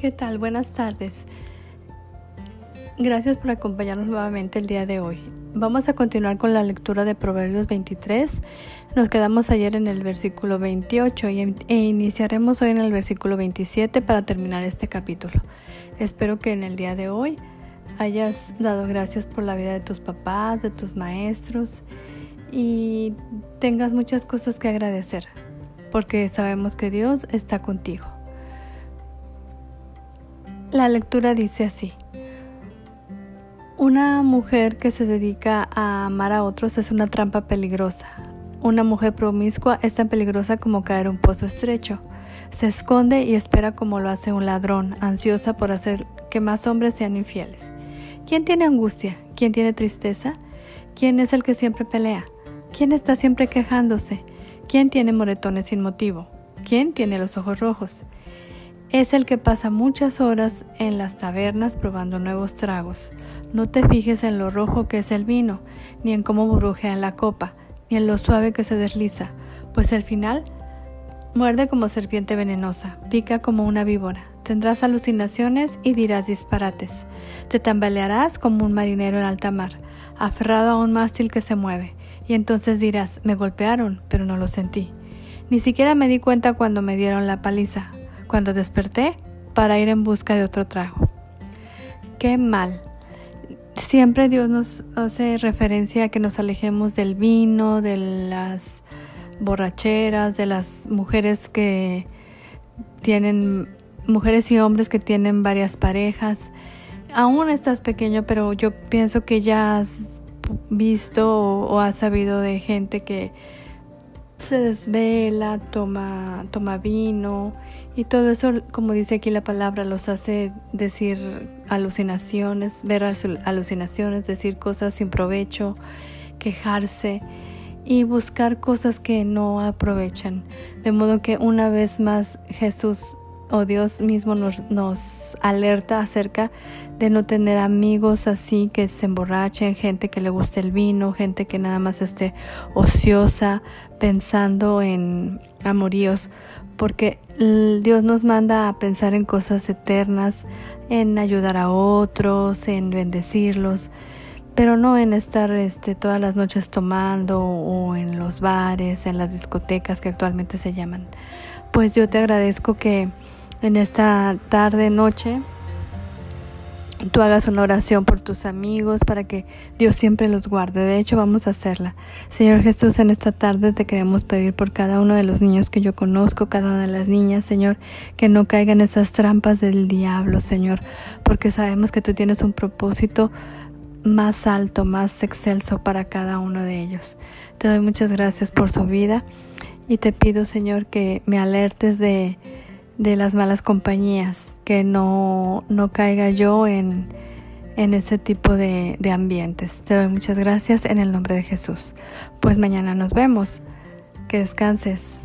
¿Qué tal? Buenas tardes. Gracias por acompañarnos nuevamente el día de hoy. Vamos a continuar con la lectura de Proverbios 23. Nos quedamos ayer en el versículo 28 y, e iniciaremos hoy en el versículo 27 para terminar este capítulo. Espero que en el día de hoy hayas dado gracias por la vida de tus papás, de tus maestros y tengas muchas cosas que agradecer, porque sabemos que Dios está contigo. La lectura dice así. Una mujer que se dedica a amar a otros es una trampa peligrosa. Una mujer promiscua es tan peligrosa como caer un pozo estrecho. Se esconde y espera como lo hace un ladrón, ansiosa por hacer que más hombres sean infieles. ¿Quién tiene angustia? ¿Quién tiene tristeza? ¿Quién es el que siempre pelea? ¿Quién está siempre quejándose? ¿Quién tiene moretones sin motivo? ¿Quién tiene los ojos rojos? Es el que pasa muchas horas en las tabernas probando nuevos tragos. No te fijes en lo rojo que es el vino, ni en cómo burbujea en la copa, ni en lo suave que se desliza, pues al final muerde como serpiente venenosa, pica como una víbora. Tendrás alucinaciones y dirás disparates. Te tambalearás como un marinero en alta mar, aferrado a un mástil que se mueve, y entonces dirás, me golpearon, pero no lo sentí. Ni siquiera me di cuenta cuando me dieron la paliza, cuando desperté para ir en busca de otro trago. Qué mal. Siempre Dios nos hace referencia a que nos alejemos del vino, de las borracheras, de las mujeres que tienen, mujeres y hombres que tienen varias parejas. Aún estás pequeño, pero yo pienso que ya has visto o, o has sabido de gente que se desvela, toma, toma vino y todo eso, como dice aquí la palabra, los hace decir alucinaciones, ver alucinaciones, decir cosas sin provecho, quejarse y buscar cosas que no aprovechan. De modo que una vez más Jesús o Dios mismo nos, nos alerta acerca de no tener amigos así que se emborrachen, gente que le guste el vino, gente que nada más esté ociosa pensando en amoríos, porque Dios nos manda a pensar en cosas eternas, en ayudar a otros, en bendecirlos, pero no en estar este, todas las noches tomando o en los bares, en las discotecas que actualmente se llaman. Pues yo te agradezco que en esta tarde, noche, tú hagas una oración por tus amigos para que Dios siempre los guarde. De hecho, vamos a hacerla. Señor Jesús, en esta tarde te queremos pedir por cada uno de los niños que yo conozco, cada una de las niñas, Señor, que no caigan esas trampas del diablo, Señor, porque sabemos que tú tienes un propósito más alto, más excelso para cada uno de ellos. Te doy muchas gracias por su vida y te pido, Señor, que me alertes de de las malas compañías, que no, no caiga yo en, en ese tipo de, de ambientes. Te doy muchas gracias en el nombre de Jesús. Pues mañana nos vemos. Que descanses.